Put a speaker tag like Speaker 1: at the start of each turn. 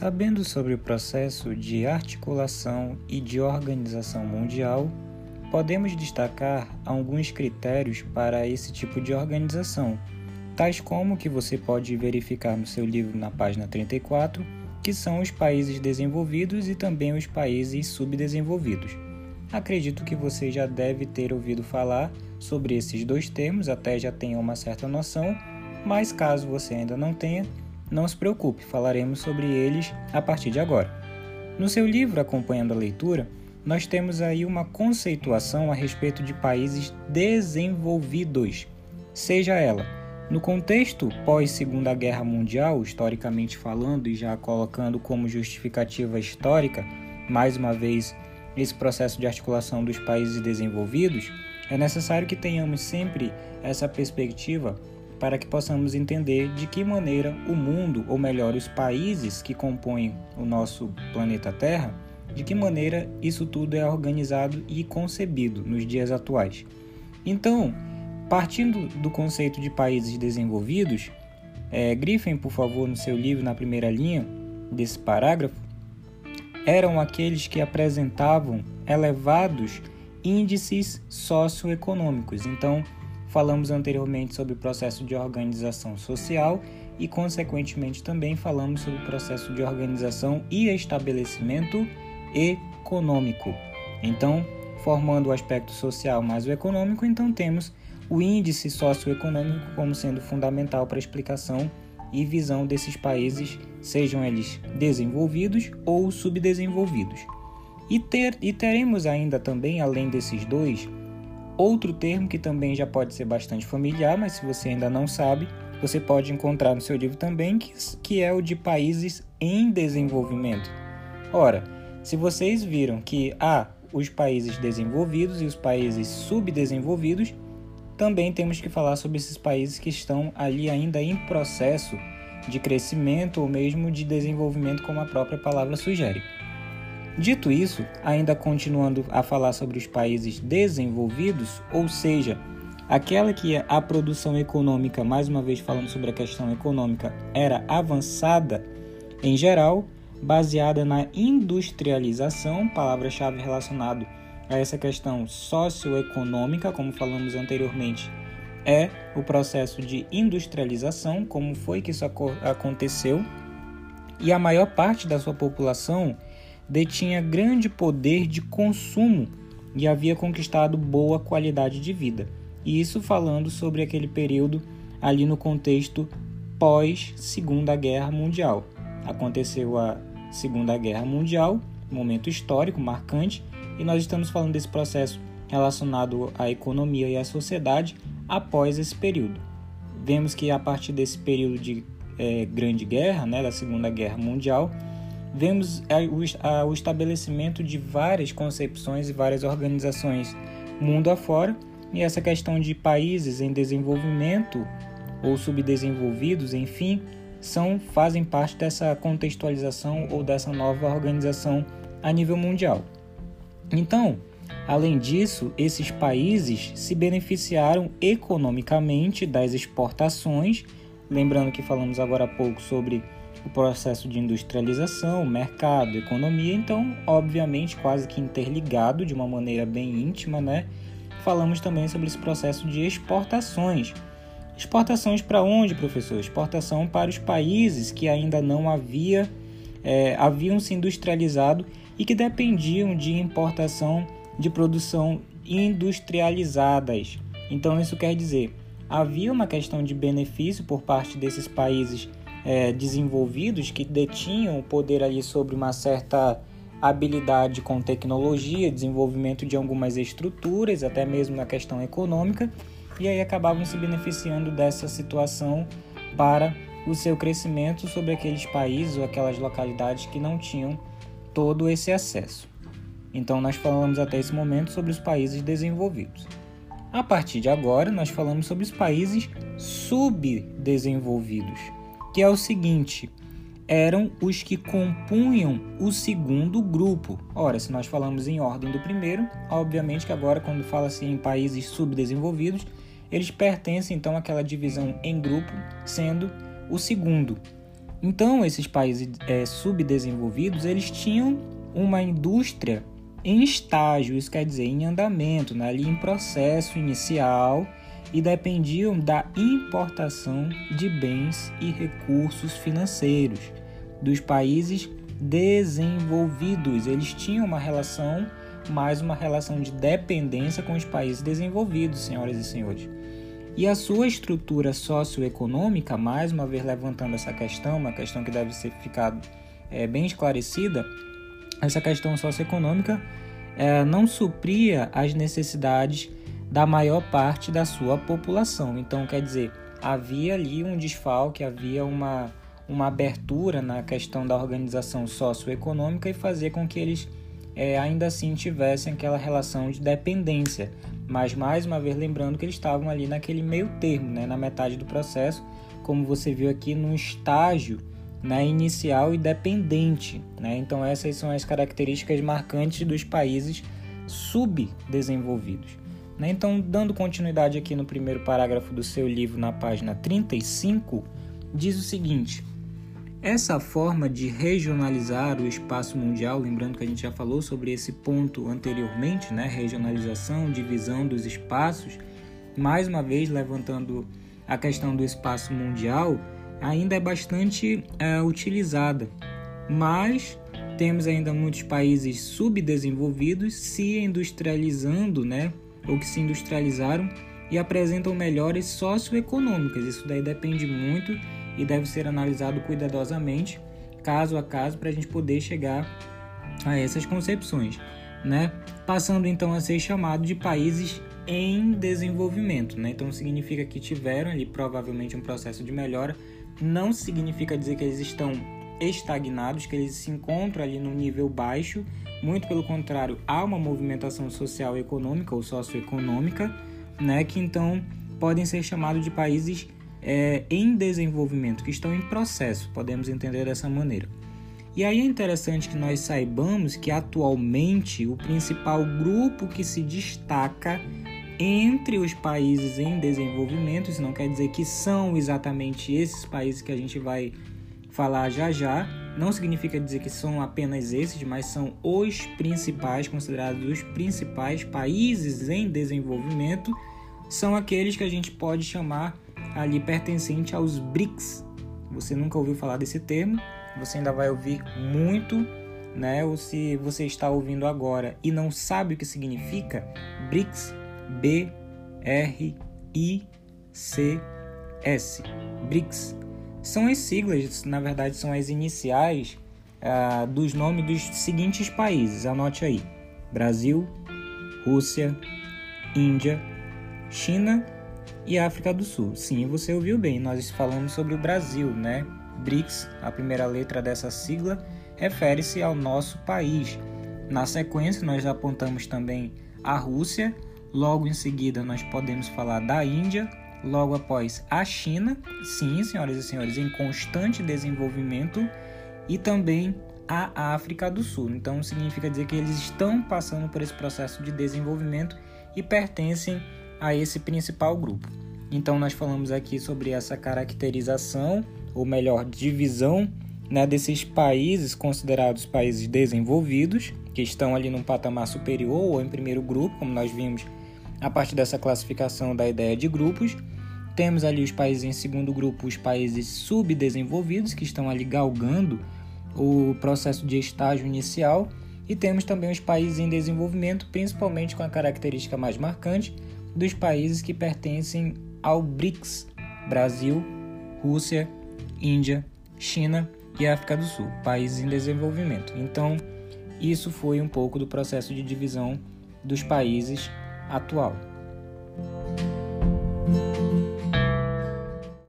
Speaker 1: Sabendo sobre o processo de articulação e de organização mundial, podemos destacar alguns critérios para esse tipo de organização, tais como que você pode verificar no seu livro na página 34, que são os países desenvolvidos e também os países subdesenvolvidos. Acredito que você já deve ter ouvido falar sobre esses dois termos, até já tenha uma certa noção, mas caso você ainda não tenha, não se preocupe, falaremos sobre eles a partir de agora. No seu livro Acompanhando a Leitura, nós temos aí uma conceituação a respeito de países desenvolvidos, seja ela no contexto pós-Segunda Guerra Mundial, historicamente falando e já colocando como justificativa histórica, mais uma vez, esse processo de articulação dos países desenvolvidos, é necessário que tenhamos sempre essa perspectiva para que possamos entender de que maneira o mundo, ou melhor, os países que compõem o nosso planeta Terra, de que maneira isso tudo é organizado e concebido nos dias atuais. Então, partindo do conceito de países desenvolvidos, é, grifem, por favor, no seu livro, na primeira linha desse parágrafo, eram aqueles que apresentavam elevados índices socioeconômicos. Então, falamos anteriormente sobre o processo de organização social e, consequentemente, também falamos sobre o processo de organização e estabelecimento econômico. Então, formando o aspecto social mais o econômico, então temos o índice socioeconômico como sendo fundamental para a explicação e visão desses países, sejam eles desenvolvidos ou subdesenvolvidos. E, ter, e teremos ainda também, além desses dois, outro termo que também já pode ser bastante familiar, mas se você ainda não sabe, você pode encontrar no seu livro também, que, é o de países em desenvolvimento. Ora, se vocês viram que há os países desenvolvidos e os países subdesenvolvidos, também temos que falar sobre esses países que estão ali ainda em processo de crescimento ou mesmo de desenvolvimento, como a própria palavra sugere. Dito isso, ainda continuando a falar sobre os países desenvolvidos, ou seja, aquela que a produção econômica, mais uma vez falando sobre a questão econômica, era avançada em geral, baseada na industrialização, palavra-chave relacionado a essa questão socioeconômica, como falamos anteriormente, é o processo de industrialização, como foi que isso aconteceu, e a maior parte da sua população detinha grande poder de consumo e havia conquistado boa qualidade de vida. E isso falando sobre aquele período ali no contexto pós Segunda Guerra Mundial. Aconteceu a Segunda Guerra Mundial, momento histórico marcante, e nós estamos falando desse processo relacionado à economia e à sociedade após esse período. Vemos que a partir desse período de é, Grande Guerra, né, da Segunda Guerra Mundial, vemos o estabelecimento de várias concepções e várias organizações mundo afora, e essa questão de países em desenvolvimento ou subdesenvolvidos, enfim, são fazem parte dessa contextualização ou dessa nova organização a nível mundial. Então, além disso, esses países se beneficiaram economicamente das exportações, lembrando que falamos agora há pouco sobre o processo de industrialização, mercado, economia, então, obviamente, quase que interligado de uma maneira bem íntima, né? Falamos também sobre esse processo de exportações. Exportações para onde, professor? Exportação para os países que ainda não havia, é, haviam se industrializado e que dependiam de importação de produção industrializadas. Então, isso quer dizer, havia uma questão de benefício por parte desses países é, desenvolvidos que detinham o poder ali sobre uma certa habilidade com tecnologia, desenvolvimento de algumas estruturas, até mesmo na questão econômica, e aí acabavam se beneficiando dessa situação para o seu crescimento sobre aqueles países ou aquelas localidades que não tinham todo esse acesso. Então nós falamos até esse momento sobre os países desenvolvidos. A partir de agora, nós falamos sobre os países subdesenvolvidos que é o seguinte: eram os que compunham o segundo grupo. Ora, se nós falamos em ordem do primeiro, obviamente que agora, quando fala-se em países subdesenvolvidos, eles pertencem então àquela divisão em grupo, sendo o segundo. Então, esses países é, subdesenvolvidos, eles tinham uma indústria em estágio, isso quer dizer, em andamento, né? ali em processo inicial, e dependiam da importação de bens e recursos financeiros dos países desenvolvidos. Eles tinham uma relação, mais uma relação de dependência com os países desenvolvidos, senhoras e senhores. E a sua estrutura socioeconômica, mais uma vez levantando essa questão, uma questão que deve ser ficado é, bem esclarecida, essa questão socioeconômica é, não supria as necessidades da maior parte da sua população. Então, quer dizer, havia ali um desfalque, havia uma, uma abertura na questão da organização socioeconômica e fazer com que eles é, ainda assim tivessem aquela relação de dependência. Mas mais uma vez lembrando que eles estavam ali naquele meio termo, né, na metade do processo, como você viu aqui no estágio né, inicial e dependente. Né? Então essas são as características marcantes dos países subdesenvolvidos. Né? Então, dando continuidade aqui no primeiro parágrafo do seu livro, na página 35, diz o seguinte: essa forma de regionalizar o espaço mundial, lembrando que a gente já falou sobre esse ponto anteriormente, né? regionalização, divisão dos espaços, mais uma vez levantando a questão do espaço mundial, ainda é bastante é, utilizada, mas temos ainda muitos países subdesenvolvidos se industrializando, né? Ou que se industrializaram e apresentam melhores socioeconômicas. Isso daí depende muito e deve ser analisado cuidadosamente, caso a caso, para a gente poder chegar a essas concepções, né? Passando então a ser chamado de países em desenvolvimento, né? Então significa que tiveram ali provavelmente um processo de melhora, não significa dizer que eles estão estagnados, que eles se encontram ali no nível baixo, muito pelo contrário, há uma movimentação social econômica ou socioeconômica, né, que então podem ser chamados de países é, em desenvolvimento, que estão em processo, podemos entender dessa maneira. E aí é interessante que nós saibamos que atualmente o principal grupo que se destaca entre os países em desenvolvimento, isso não quer dizer que são exatamente esses países que a gente vai falar já já, não significa dizer que são apenas esses, mas são os principais, considerados os principais países em desenvolvimento, são aqueles que a gente pode chamar ali pertencente aos BRICS. Você nunca ouviu falar desse termo, você ainda vai ouvir muito, né? Ou se você está ouvindo agora e não sabe o que significa, BRICS, B R I C S, BRICS. São as siglas, na verdade, são as iniciais uh, dos nomes dos seguintes países. Anote aí: Brasil, Rússia, Índia, China e África do Sul. Sim, você ouviu bem, nós falamos sobre o Brasil, né? BRICS, a primeira letra dessa sigla, refere-se ao nosso país. Na sequência, nós apontamos também a Rússia, logo em seguida, nós podemos falar da Índia, logo após a China, sim, senhoras e senhores, em constante desenvolvimento, e também a África do Sul. Então, significa dizer que eles estão passando por esse processo de desenvolvimento e pertencem a esse principal grupo. Então, nós falamos aqui sobre essa caracterização, ou melhor, divisão né, desses países considerados países desenvolvidos, que estão ali num patamar superior ou em primeiro grupo, como nós vimos a partir dessa classificação da ideia de grupos. Temos ali os países em segundo grupo, os países subdesenvolvidos, que estão ali galgando o processo de estágio inicial, e temos também os países em desenvolvimento, principalmente com a característica mais marcante dos países que pertencem ao BRICS: Brasil, Rússia, Índia, China e África do Sul, países em desenvolvimento. Então, isso foi um pouco do processo de divisão dos países atual.